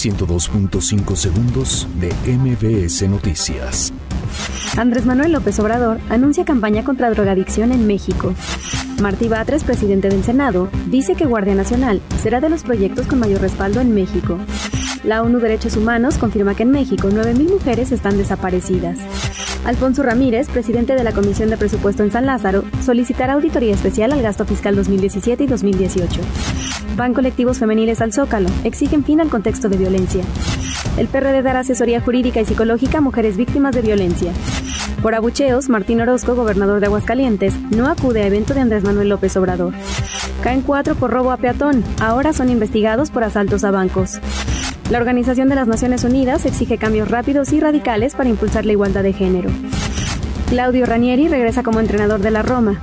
102.5 segundos de MBS Noticias. Andrés Manuel López Obrador anuncia campaña contra drogadicción en México. Martí Batres, presidente del Senado, dice que Guardia Nacional será de los proyectos con mayor respaldo en México. La ONU Derechos Humanos confirma que en México 9.000 mujeres están desaparecidas. Alfonso Ramírez, presidente de la Comisión de Presupuesto en San Lázaro, solicitará auditoría especial al gasto fiscal 2017 y 2018. Van colectivos femeniles al Zócalo, exigen fin al contexto de violencia. El PRD dará asesoría jurídica y psicológica a mujeres víctimas de violencia. Por abucheos, Martín Orozco, gobernador de Aguascalientes, no acude a evento de Andrés Manuel López Obrador. Caen cuatro por robo a peatón, ahora son investigados por asaltos a bancos. La Organización de las Naciones Unidas exige cambios rápidos y radicales para impulsar la igualdad de género. Claudio Ranieri regresa como entrenador de la Roma.